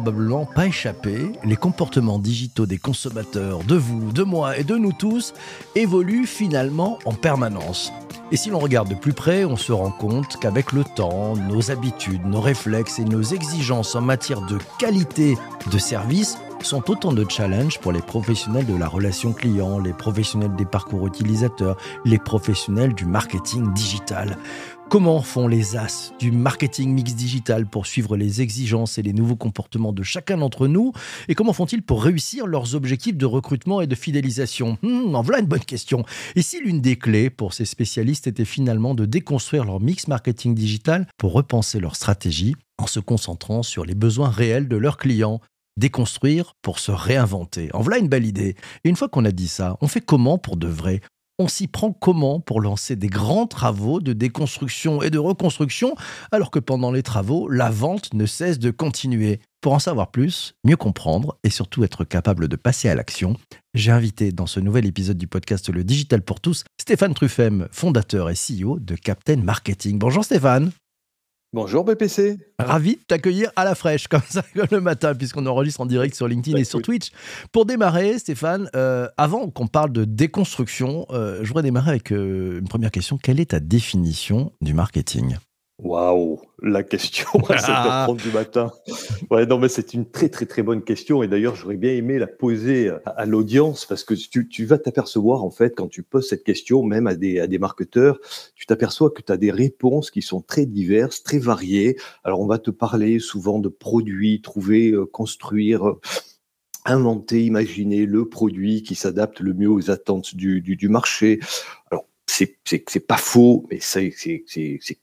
probablement pas échappé, les comportements digitaux des consommateurs, de vous, de moi et de nous tous, évoluent finalement en permanence. Et si l'on regarde de plus près, on se rend compte qu'avec le temps, nos habitudes, nos réflexes et nos exigences en matière de qualité de service sont autant de challenges pour les professionnels de la relation client, les professionnels des parcours utilisateurs, les professionnels du marketing digital. Comment font les as du marketing mix digital pour suivre les exigences et les nouveaux comportements de chacun d'entre nous Et comment font-ils pour réussir leurs objectifs de recrutement et de fidélisation? Hmm, En voilà une bonne question. Et si l'une des clés pour ces spécialistes était finalement de déconstruire leur mix marketing digital pour repenser leur stratégie en se concentrant sur les besoins réels de leurs clients? Déconstruire pour se réinventer. En voilà une belle idée. Et une fois qu'on a dit ça, on fait comment pour de vrai? On s'y prend comment pour lancer des grands travaux de déconstruction et de reconstruction alors que pendant les travaux, la vente ne cesse de continuer? Pour en savoir plus, mieux comprendre et surtout être capable de passer à l'action, j'ai invité dans ce nouvel épisode du podcast Le Digital pour tous Stéphane Truffem, fondateur et CEO de Captain Marketing. Bonjour Stéphane. Bonjour BPC. Ravi de t'accueillir à la fraîche, comme ça, le matin, puisqu'on enregistre en direct sur LinkedIn et sur Twitch. Pour démarrer, Stéphane, euh, avant qu'on parle de déconstruction, euh, je voudrais démarrer avec euh, une première question. Quelle est ta définition du marketing? Waouh, la question à 7h30 du matin. Ouais, non, mais c'est une très très très bonne question et d'ailleurs j'aurais bien aimé la poser à, l'audience parce que tu, tu vas t'apercevoir en fait quand tu poses cette question même à des, à des marketeurs, tu t'aperçois que tu as des réponses qui sont très diverses, très variées. Alors on va te parler souvent de produits, trouver, euh, construire euh, inventer, imaginer le produit qui s'adapte le mieux aux attentes du, du, du marché. Alors, c'est pas faux, mais c'est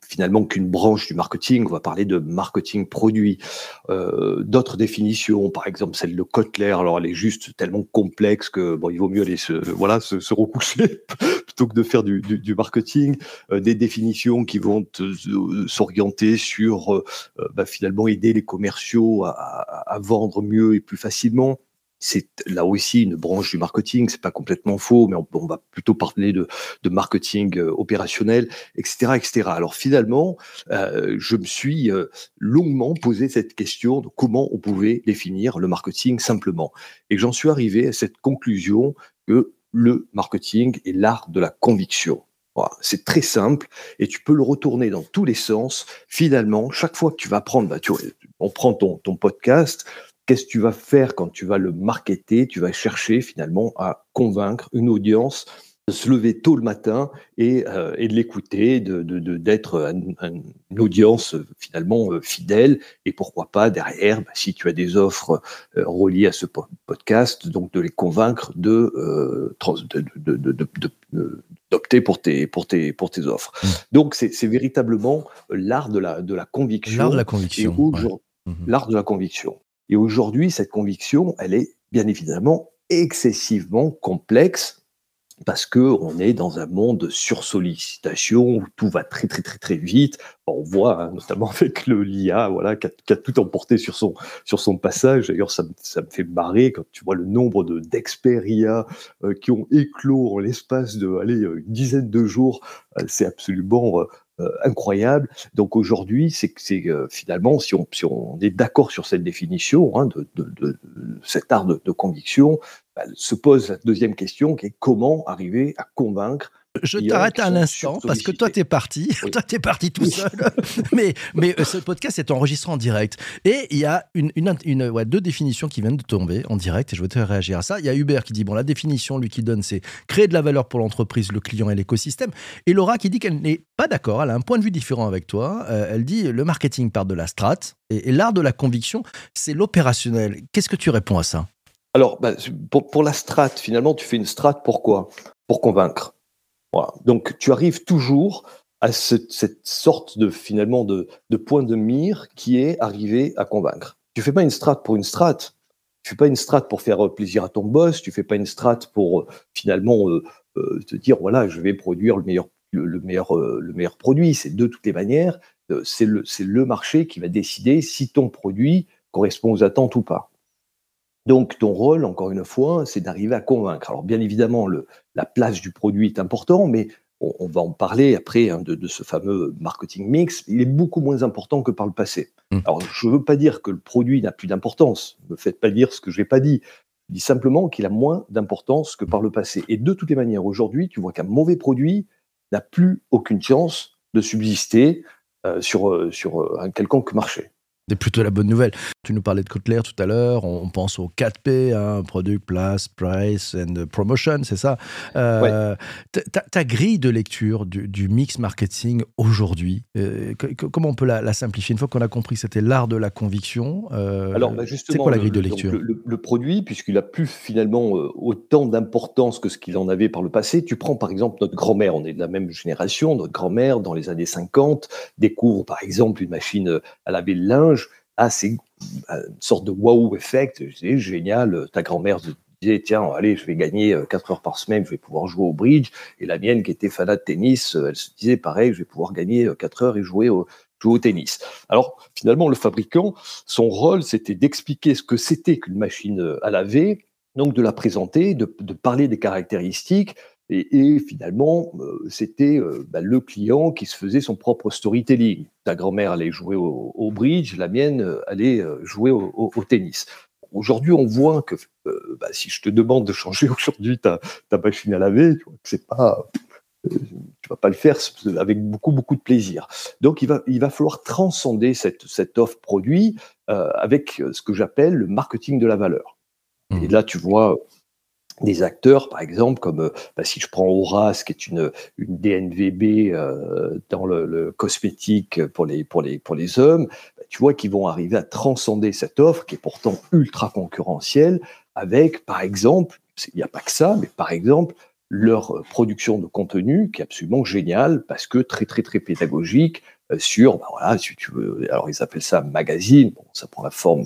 finalement qu'une branche du marketing. On va parler de marketing produit. Euh, D'autres définitions, par exemple celle de Kotler, alors elle est juste tellement complexe que bon, il vaut mieux aller se, voilà, se, se recoucher plutôt que de faire du, du, du marketing. Euh, des définitions qui vont s'orienter sur euh, bah, finalement aider les commerciaux à, à, à vendre mieux et plus facilement c'est là aussi une branche du marketing, c'est pas complètement faux, mais on, va plutôt parler de, marketing euh, opérationnel, etc., etc. Alors finalement, euh, je me suis euh, longuement posé cette question de comment on pouvait définir le marketing simplement, et j'en suis arrivé à cette conclusion que le marketing est l'art de la conviction. c'est très simple et tu peux le retourner dans tous les sens. Finalement, chaque fois que tu vas prendre, bah, on prend ton podcast, Qu'est-ce que tu vas faire quand tu vas le marketer? Tu vas chercher finalement à convaincre une audience de se lever tôt le matin et, euh, et de l'écouter, de, d'être une audience finalement euh, fidèle et pourquoi pas derrière, bah, si tu as des offres euh, reliées à ce podcast, donc de les convaincre de, d'opter pour tes, pour tes, pour tes offres. Mmh. Donc c'est, véritablement l'art de la, de la conviction. L'art de la conviction. Mmh l'art de la conviction. Et aujourd'hui, cette conviction, elle est bien évidemment excessivement complexe parce que on est dans un monde de sursollicitation où tout va très très très très vite. On voit hein, notamment avec le LIA, voilà, qui a, tout emporté sur son sur son passage. D'ailleurs, ça, ça, me fait marrer quand tu vois le nombre de d'experts IA euh, qui ont éclos en l'espace de allez, une dizaine de jours. Euh, c'est absolument euh, euh, incroyable. Donc aujourd'hui, c'est euh, finalement, si on, est d'accord sur cette définition hein, de, de, de, cet art de, conviction, bah, se pose la deuxième question qui est comment arriver à convaincre je t'arrête un instant parce que toi, tu es parti. Toi, tu es parti tout seul. mais mais euh, ce podcast est enregistré en direct. Et il y a une, une, une ouais, deux définitions qui viennent de tomber en direct et je vais te réagir à ça. Il y a Hubert qui dit bon, la définition, lui, qui donne, c'est créer de la valeur pour l'entreprise, le client et l'écosystème. Et Laura qui dit qu'elle n'est pas d'accord. Elle a un point de vue différent avec toi. Euh, elle dit le marketing part de la strat et, l'art de la conviction, c'est l'opérationnel. Qu'est-ce que tu réponds à ça? Alors, bah, pour, pour la strat, finalement, tu fais une strat pourquoi? Pour convaincre. Donc tu arrives toujours à cette sorte de finalement de, point de mire qui est arrivé à convaincre. Tu fais pas une strat pour une strat. Tu fais pas une strat pour faire plaisir à ton boss. Tu fais pas une strat pour euh, finalement euh, euh, te dire voilà je vais produire le meilleur le, meilleur le meilleur produit. C'est de toutes les manières c'est le marché qui va décider si ton produit correspond aux attentes ou pas. Donc, ton rôle, encore une fois, c'est d'arriver à convaincre. Alors, bien évidemment, le, la place du produit est important, mais on, va en parler après hein, de, ce fameux marketing mix, il est beaucoup moins important que par le passé. Mmh. Alors, je ne veux pas dire que le produit n'a plus d'importance, ne me faites pas dire ce que je n'ai pas dit. Je dis simplement qu'il a moins d'importance que par le passé. Et de toutes les manières, aujourd'hui, tu vois qu'un mauvais produit n'a plus aucune chance de subsister euh, sur, euh, sur euh, un quelconque marché. C'est plutôt la bonne nouvelle. Tu nous parlais de Kotler tout à l'heure, on pense au 4P, hein, Product, Place, Price and Promotion, c'est ça. Euh, ta, grille de lecture du, mix marketing aujourd'hui, euh, comment on peut la, simplifier Une fois qu'on a compris que c'était l'art de la conviction, euh, Alors, bah, c'est quoi la grille de lecture? le, produit, puisqu'il a plus finalement autant d'importance que ce qu'il en avait par le passé, tu prends par exemple notre grand-mère, on est de la même génération, notre grand-mère dans les années 50 découvre par exemple une machine à laver le linge, ah, c'est une sorte de wow effect. C'est génial. Ta grand-mère disait, tiens, allez, je vais gagner 4 euh, heures par semaine, je vais pouvoir jouer au bridge. Et la mienne, qui était fanat de tennis, euh, elle se disait, pareil, je vais pouvoir gagner 4 euh, heures et jouer au tennis. Alors, finalement, le fabricant, son rôle, c'était d'expliquer ce que c'était qu'une machine à laver, donc de la présenter, de parler des caractéristiques, et, finalement, euh, c'était euh, bah, le client qui se faisait son propre storytelling. Ta grand-mère allait jouer au, bridge, la mienne euh, allait jouer au, tennis. Aujourd'hui, on voit que bah, si je te demande de changer aujourd'hui ta, machine à laver, c'est pas, tu vas pas le faire avec beaucoup beaucoup de plaisir. Donc, il va, il va falloir transcender cette, cette offre produit avec ce que j'appelle le marketing de la valeur. Et mmh. là, tu vois, des acteurs, par exemple, comme euh, bah, si je prends Horace, qui est une, une DNVB euh, dans le, cosmétique pour les, pour les, pour les hommes, bah, tu vois qu'ils vont arriver à transcender cette offre qui est pourtant ultra concurrentielle avec, par exemple, il n'y a pas que ça, mais par exemple, leur production de contenu qui est absolument géniale parce que très très très pédagogique sur bah voilà si tu veux alors ils appellent ça magazine ça prend la forme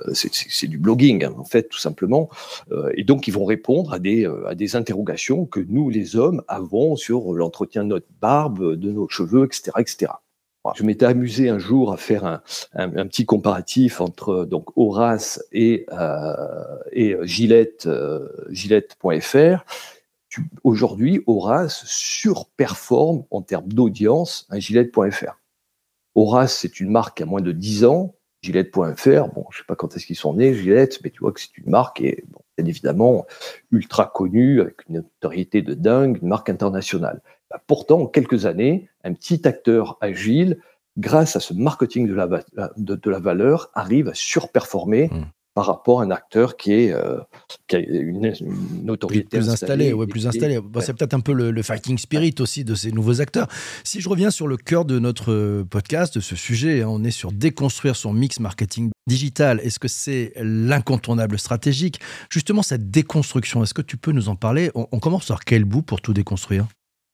euh, c'est du blogging, hein, en fait, tout simplement. Euh, et donc, ils vont répondre à des, euh, à des interrogations que nous, les hommes, avons sur l'entretien de notre barbe, de nos cheveux, etc. etc. Je m'étais amusé un jour à faire un, un, petit comparatif entre donc Horace et, et Gillette, Gillette.fr. Aujourd'hui, Horace surperforme en termes d'audience un Gillette.fr. Horace, c'est une marque à moins de 10 ans. Gillette.fr, bon, je sais pas quand est-ce qu'ils sont nés, Gillette, mais tu vois que c'est une marque et bien évidemment ultra connue, avec une notoriété de dingue, une marque internationale. Bah, pourtant, en quelques années, un petit acteur agile, grâce à ce marketing de la, valeur, arrive à surperformer mmh par rapport à un acteur qui, est, euh, qui a une, autorité plus installée. Ouais, plus installé. c'est peut-être un peu le, fighting spirit aussi de ces nouveaux acteurs. Si je reviens sur le cœur de notre euh, podcast, de ce sujet, hein, on est sur déconstruire son mix marketing digital. Est-ce que c'est l'incontournable stratégique? Justement, cette déconstruction, est-ce que tu peux nous en parler? On, on commence par quel bout pour tout déconstruire?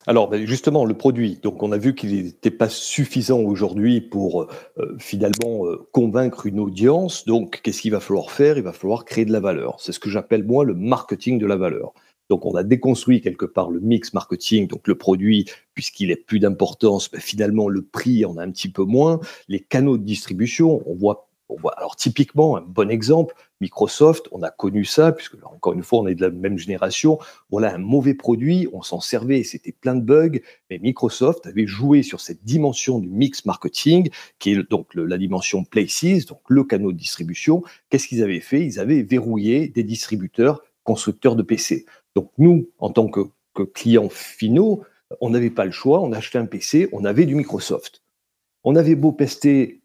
Alors ben, justement, le produit, donc on a vu qu'il n'était pas suffisant aujourd'hui pour euh, finalement euh, convaincre une audience. Donc qu'est-ce qu'il va falloir faire? Il va falloir créer de la valeur. C'est ce que j'appelle moi le marketing de la valeur. Donc on a déconstruit quelque part le mix marketing, donc le produit, puisqu'il est plus d'importance, ben, finalement le prix en a un petit peu moins. Les canaux de distribution, on voit alors typiquement, un bon exemple, Microsoft, on a connu ça, puisque encore une fois, on est de la même génération. Voilà un mauvais produit, on s'en servait, c'était plein de bugs, mais Microsoft avait joué sur cette dimension du mix marketing, qui est donc la dimension Places, donc le canal de distribution. Qu'est-ce qu'ils avaient fait? Ils avaient verrouillé des distributeurs constructeurs de PC. Donc nous, en tant que, que clients finaux, on n'avait pas le choix, on achetait un PC, on avait du Microsoft. On avait beau pester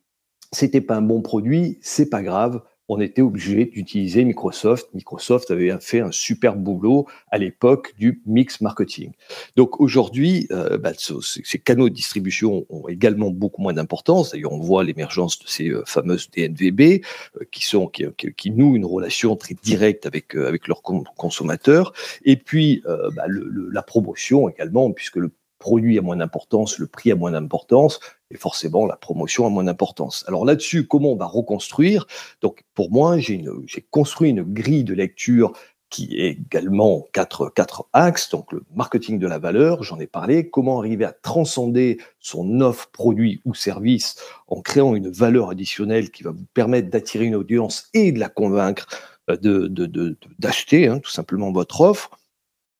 c'était pas un bon produit, c'est pas grave. On était obligé d'utiliser Microsoft. Microsoft avait fait un super boulot à l'époque du mix marketing. Donc aujourd'hui, euh, bah, ces canaux de distribution ont également beaucoup moins d'importance. D'ailleurs, on voit l'émergence de ces euh, fameuses DNVB euh, qui sont qui, qui, nouent une relation très directe avec avec leurs consommateurs. Et puis bah, la promotion également, puisque le produit a moins d'importance, le prix a moins d'importance, et forcément la promotion a moins d'importance. Alors là-dessus, comment on va reconstruire? Donc pour moi, j'ai construit une grille de lecture qui est également quatre, axes, donc le marketing de la valeur, j'en ai parlé, comment arriver à transcender son offre produit ou service en créant une valeur additionnelle qui va vous permettre d'attirer une audience et de la convaincre euh, d'acheter de, hein, tout simplement votre offre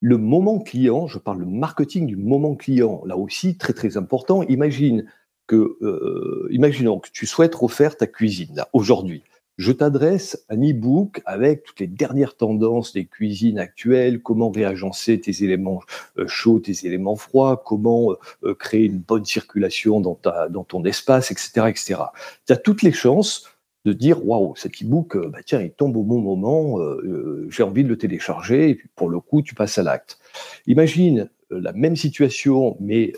Le moment client, je parle de marketing du moment client, là aussi très très important. Imagine que, euh, imaginons que tu souhaites refaire ta cuisine aujourd'hui. Je t'adresse un e-book avec toutes les dernières tendances des cuisines actuelles, comment réagencer tes éléments euh, chauds, tes éléments froids, comment euh, créer une bonne circulation dans, ta, dans ton espace, etc. etc. Tu as toutes les chances de dire waouh, cet e-book, bah, tiens, il tombe au bon moment, j'ai envie de le télécharger, et puis pour le coup, tu passes à l'acte. Imagine la même situation, mais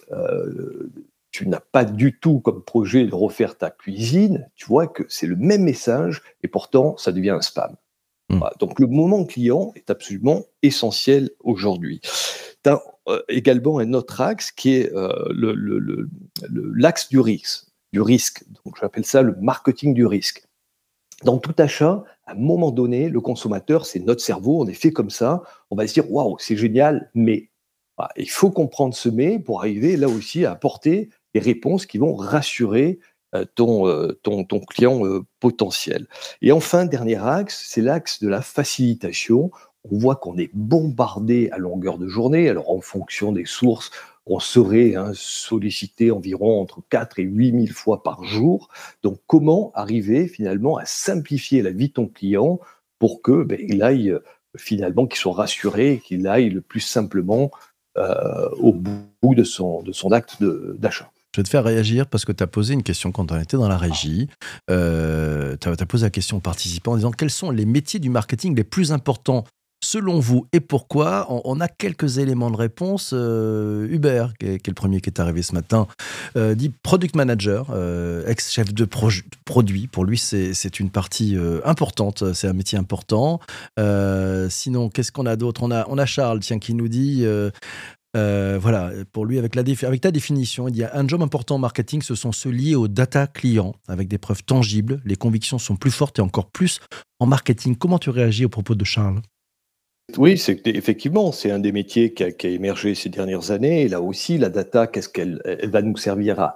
tu n'as pas du tout comme projet de refaire ta cuisine, tu vois que c'est le même message et pourtant ça devient un spam. Hmm. Donc le moment client est absolument essentiel aujourd'hui. Tu as euh, également un autre axe qui est euh, l'axe du risque. Du risque. Donc j'appelle ça le marketing du risque. Dans tout achat, à un moment donné, le consommateur, c'est notre cerveau, on est fait comme ça, on va se dire waouh, c'est génial, mais il faut comprendre ce mais pour arriver là aussi à apporter des réponses qui vont rassurer ton, ton, client potentiel. Et enfin, dernier axe, c'est l'axe de la facilitation. On voit qu'on est bombardé à longueur de journée. Alors, en fonction des sources, on serait hein, sollicité environ entre 4 et 8 000 fois par jour. Donc, comment arriver finalement à simplifier la vie de ton client pour que ben, il aille finalement, qu'il soit rassuré, qu'il aille le plus simplement au bout de son, de son acte d'achat? Je vais te faire réagir parce que tu as posé une question quand on était dans la régie. Euh, tu as, posé la question aux participants en disant quels sont les métiers du marketing les plus importants selon vous et pourquoi? On, a quelques éléments de réponse. Euh, Hubert, qui est, le premier qui est arrivé ce matin, euh, dit product manager, ex-chef de produit. Pour lui, c'est une partie importante, c'est un métier important. sinon, qu'est-ce qu'on a d'autre? On a, on a Charles tiens, qui nous dit euh, voilà, pour lui, avec, la ta définition, il y a un job important en marketing, ce sont ceux liés aux data clients, avec des preuves tangibles. Les convictions sont plus fortes et encore plus en marketing. Comment tu réagis au propos de Charles? Oui, c'est effectivement, c'est un des métiers qui a, émergé ces dernières années. Et là aussi, la data, qu'est-ce qu'elle va nous servir à,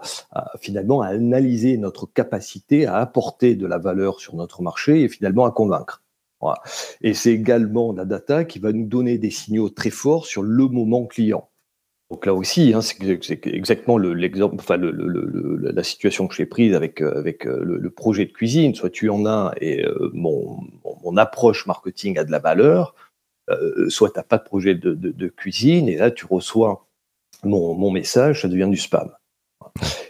finalement à analyser notre capacité à apporter de la valeur sur notre marché et finalement à convaincre. Et c'est également la data qui va nous donner des signaux très forts sur le moment client. Donc là aussi, hein, c'est exactement l'exemple, enfin la situation que j'ai prise avec, euh, avec euh, le, projet de cuisine. Soit tu en as et euh, mon, mon, approche marketing a de la valeur, soit tu n'as pas de projet de, de, cuisine et là tu reçois mon, message, ça devient du spam.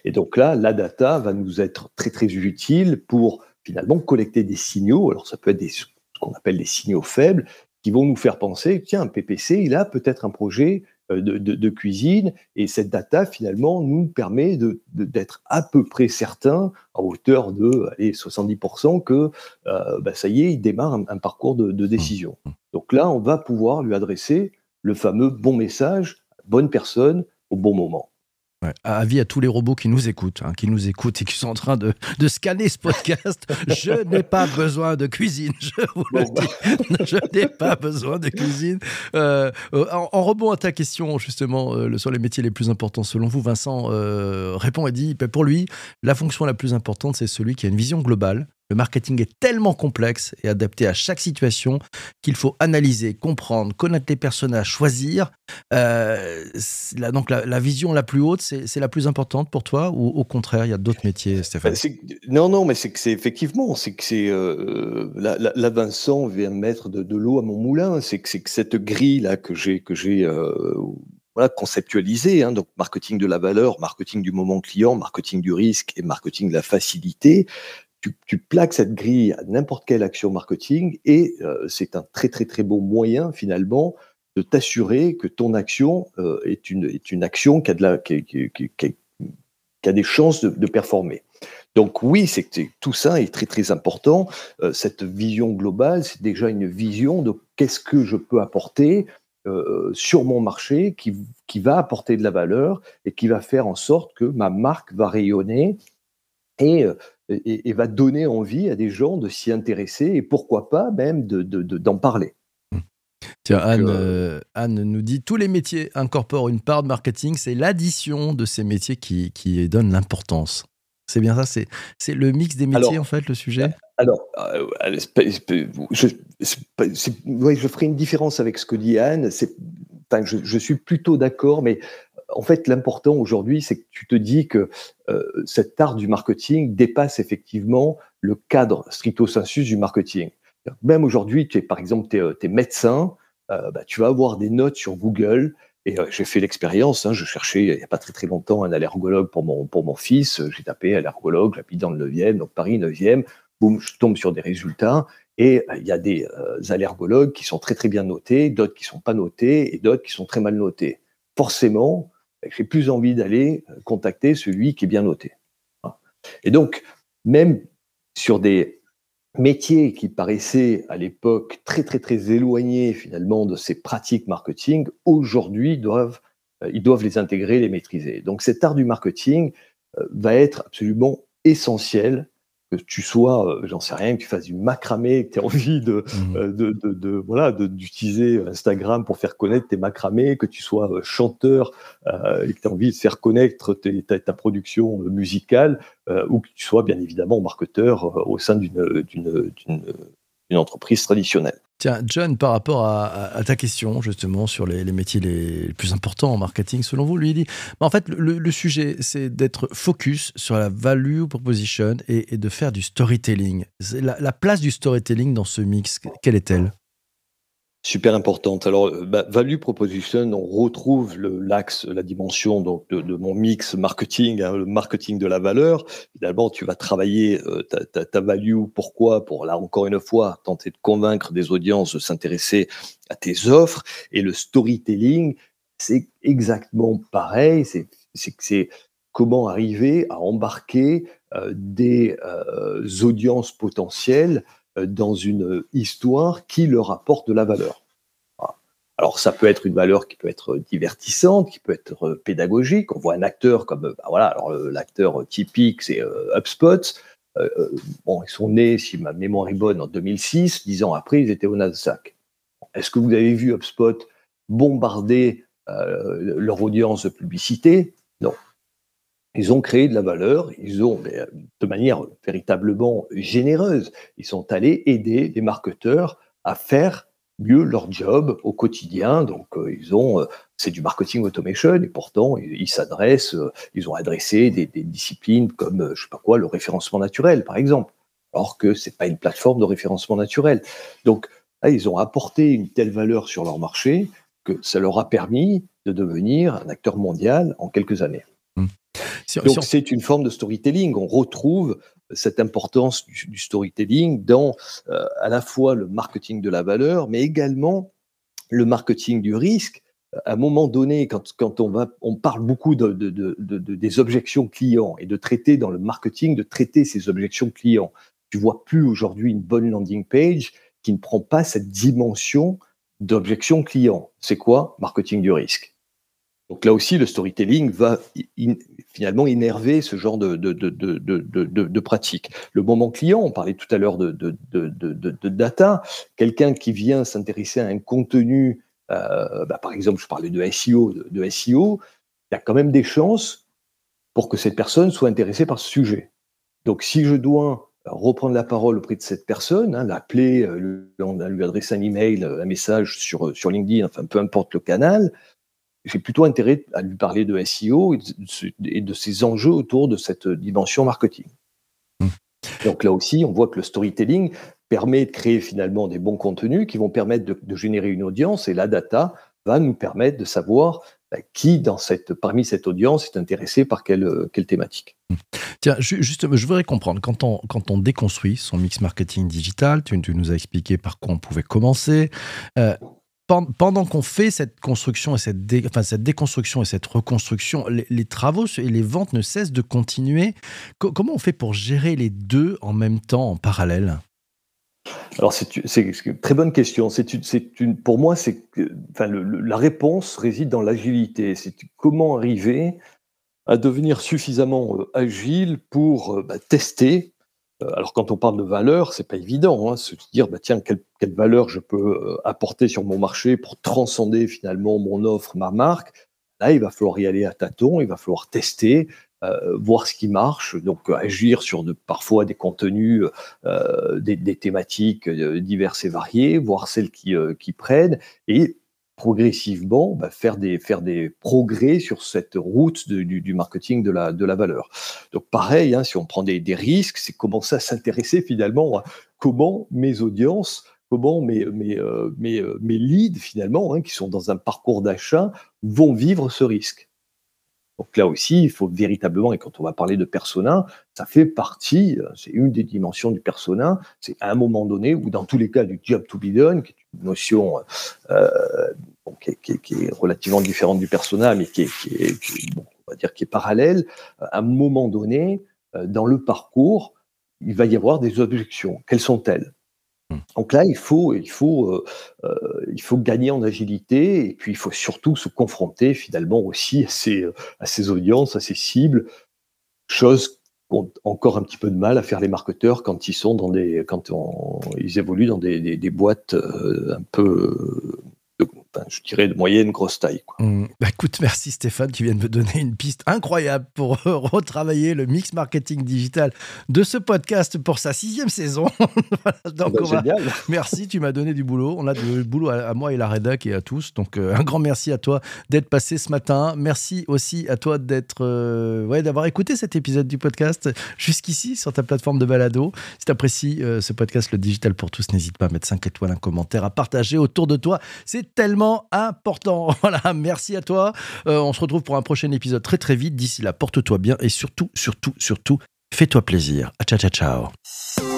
Et donc là, la data va nous être très très utile pour finalement collecter des signaux. Alors ça peut être des qu'on appelle les signaux faibles, qui vont nous faire penser, tiens, PPC, il a peut-être un projet euh, de, cuisine, et cette data, finalement, nous permet d'être à peu près certain, à hauteur de allez, 70%, que euh, bah, ça y est, il démarre un, parcours de, de, décision. Mmh. Donc là, on va pouvoir lui adresser le fameux bon message, bonne personne, au bon moment. Ouais. Avis à tous les robots qui nous écoutent, hein, qui nous écoutent et qui sont en train de, de scanner ce podcast. je n'ai pas besoin de cuisine, je vous le dis. Bah. je n'ai pas besoin de cuisine. Euh, euh, en, rebond à ta question, justement, euh, sur les métiers les plus importants, selon vous, Vincent répond et dit, pour lui, la fonction la plus importante, c'est celui qui a une vision globale, le marketing est tellement complexe et adapté à chaque situation qu'il faut analyser, comprendre, connaître les personnages, choisir. Euh, donc la, vision la plus haute, c'est la plus importante pour toi ou au contraire, il y a d'autres métiers, Stéphane? bah, Non, non, mais c'est que c'est effectivement, c'est que c'est euh, là, Vincent vient mettre de, l'eau à mon moulin. C'est que que cette grille là que j'ai que j'ai euh, voilà, conceptualisé, hein, donc marketing de la valeur, marketing du moment client, marketing du risque et marketing de la facilité, tu, plaques cette grille à n'importe quelle action marketing et euh, c'est un très très très beau moyen finalement de t'assurer que ton action euh, est, une, est une action qui a, de la, qui, a des chances de, performer. Donc oui, c'est tout ça est très très important. Euh, cette vision globale, c'est déjà une vision de qu'est-ce que je peux apporter sur mon marché qui, qui va apporter de la valeur et qui va faire en sorte que ma marque va rayonner et et, va donner envie à des gens de s'y intéresser et pourquoi pas même d'en de, de, parler. Tiens, Anne, euh, Anne, nous dit tous les métiers incorporent une part de marketing, c'est l'addition de ces métiers qui, qui donne l'importance. C'est bien ça, c'est le mix des métiers en fait, le sujet? Alors, euh, je, je, ferai une différence avec ce que dit Anne. je, suis plutôt d'accord, mais en fait, l'important aujourd'hui, c'est que tu te dis que cet art du marketing dépasse effectivement le cadre stricto sensu du marketing. Même aujourd'hui, tu es, par exemple, tu es, médecin, bah, tu vas avoir des notes sur Google et j'ai fait l'expérience, hein, je cherchais il n'y a pas très très longtemps un allergologue pour mon, pour mon fils, j'ai tapé allergologue, j'habite dans le 9e, donc Paris 9e, boum, je tombe sur des résultats, et il y a des allergologues qui sont très très bien notés, d'autres qui ne sont pas notés, et d'autres qui sont très mal notés. Forcément, j'ai plus envie d'aller contacter celui qui est bien noté. Et donc, même sur des métiers qui paraissaient à l'époque très très très éloignés finalement de ces pratiques marketing, aujourd'hui euh, ils doivent les intégrer, les maîtriser. Donc cet art du marketing euh, va être absolument essentiel que tu sois, euh, j'en sais rien, que tu fasses du macramé, que tu aies envie de, mmh. euh, de, de, de voilà, d'utiliser Instagram pour faire connaître tes macramés, que tu sois euh, chanteur et que tu aies envie de faire connaître ta, ta, production musicale, ou que tu sois bien évidemment marketeur au sein d'une entreprise traditionnelle. Tiens, John, par rapport à, ta question justement sur les, métiers les plus importants en marketing, selon vous, lui il dit, bah, en fait, le, sujet, c'est d'être focus sur la value proposition et, de faire du storytelling. la, place du storytelling dans ce mix, quelle est-elle? Super importante. Alors, euh, bah, value proposition, on retrouve l'axe, la dimension donc de, mon mix marketing, hein, le marketing de la valeur. Évidemment, tu vas travailler euh, ta, ta, value. Pourquoi? Pour là encore une fois tenter de convaincre des audiences de s'intéresser à tes offres. Et le storytelling, c'est exactement pareil. C'est comment arriver à embarquer euh, des audiences potentielles dans une histoire qui leur apporte de la valeur. Alors ça peut être une valeur qui peut être divertissante, qui peut être euh, pédagogique. On voit un acteur comme bah voilà, alors l'acteur typique c'est euh, HubSpot. bon, ils sont nés, si ma mémoire est bonne, en 2006. Dix ans après, ils étaient au Nasdaq. Est-ce que vous avez vu HubSpot bombarder leur audience de publicité? Non. Ils ont créé de la valeur, ils ont, euh, de manière véritablement généreuse, ils sont allés aider les marketeurs à faire mieux leur job au quotidien. Donc, euh, ils ont, euh, c'est du marketing automation et pourtant, ils s'adressent, ils ont adressé des, disciplines comme, je sais pas quoi, le référencement naturel, par exemple, alors que c'est pas une plateforme de référencement naturel. Donc, ils ont apporté une telle valeur sur leur marché que ça leur a permis de devenir un acteur mondial en quelques années. Donc c'est une forme de storytelling. On retrouve cette importance du, storytelling dans euh, à la fois le marketing de la valeur, mais également le marketing du risque. À un moment donné, quand, quand on, va, on parle beaucoup de, de, de, des objections clients et de traiter dans le marketing, de traiter ces objections clients. Tu vois plus aujourd'hui une bonne landing page qui ne prend pas cette dimension d'objection client. C'est quoi? Marketing du risque. Donc là aussi, le storytelling va finalement énerver ce genre de, pratique. Le moment client, on parlait tout à l'heure de, data, quelqu'un qui vient s'intéresser à un contenu, euh, bah, par exemple, je parlais de SEO, de, SEO, il y a quand même des chances pour que cette personne soit intéressée par ce sujet. Donc si je dois reprendre la parole auprès de cette personne, hein, l'appeler, euh, lui adresser un email, un message sur, sur LinkedIn, peu importe le canal, j'ai plutôt intérêt à lui parler de SEO et de, ses enjeux autour de cette dimension marketing. Hmm. Donc là aussi, on voit que le storytelling permet de créer finalement des bons contenus qui vont permettre de, générer une audience et la data va nous permettre de savoir bah, qui dans cette, parmi cette audience est intéressé par quelle, quelle thématique. Hmm. Tiens, juste, je voudrais comprendre, quand on, quand on déconstruit son mix marketing digital, tu, nous as expliqué par quoi on pouvait commencer, euh, pendant qu'on fait cette construction et cette, déconstruction et cette reconstruction, les, travaux et les ventes ne cessent de continuer. comment on fait pour gérer les deux en même temps, en parallèle? Alors c'est une très bonne question. Pour moi, la réponse réside dans l'agilité. C'est comment arriver à devenir suffisamment euh, agile pour euh, bah, tester alors quand on parle de valeur, c'est pas évident, hein, se dire bah tiens quelle, valeur je peux euh, apporter sur mon marché pour transcender finalement mon offre, ma marque. Là, il va falloir y aller à tâtons, il va falloir tester, euh, voir ce qui marche, donc agir sur parfois des contenus, des, thématiques diverses et variées, voir celles qui, qui prennent et progressivement bah, faire, des, faire des progrès sur cette route du, marketing de la, de la valeur. Donc pareil, hein, si on prend des, des risques, c'est commencer à s'intéresser finalement à comment mes audiences comment mes, mes, euh, mes, euh, mes leads, finalement, hein, qui sont dans un parcours d'achat, vont vivre ce risque. Donc là aussi, il faut véritablement, et quand on va parler de persona, ça fait partie, euh, c'est une des dimensions du persona, c'est à un moment donné, ou dans tous les cas du job to be done, qui est une notion qui, est, qui, est, relativement différente du persona, mais qui est, on va dire qui est parallèle, à un moment donné, dans le parcours, il va y avoir des objections. Quelles sont-elles? Mmh. Donc là, il faut, il, faut, euh, euh, il faut gagner en agilité et puis il faut surtout se confronter finalement aussi à ces, à ces audiences, à ces cibles, chose qu'ont encore un petit peu de mal à faire les marketeurs quand ils sont dans des, quand ils évoluent dans des, des boîtes euh, un peu je dirais de moyenne grosse taille. Mmh. Bah, écoute, merci Stéphane qui vient de me donner une piste incroyable pour retravailler le mix marketing digital de ce podcast pour sa sixième saison. Donc, bah, Merci, tu m'as donné du boulot. On a du boulot à, moi et la rédac et à tous. Donc euh, un grand merci à toi d'être passé ce matin. Merci aussi à toi d'être, euh, ouais, d'avoir écouté cet épisode du podcast jusqu'ici sur ta plateforme de balado. Si tu apprécies euh, ce podcast, le digital pour tous, n'hésite pas à mettre 5 étoiles, un commentaire, à partager autour de toi. C'est tellement important. Voilà, merci à toi. Euh, on se retrouve pour un prochain épisode très très vite. D'ici là, porte-toi bien et surtout, surtout, surtout, fais-toi plaisir. Ciao, ciao, ciao.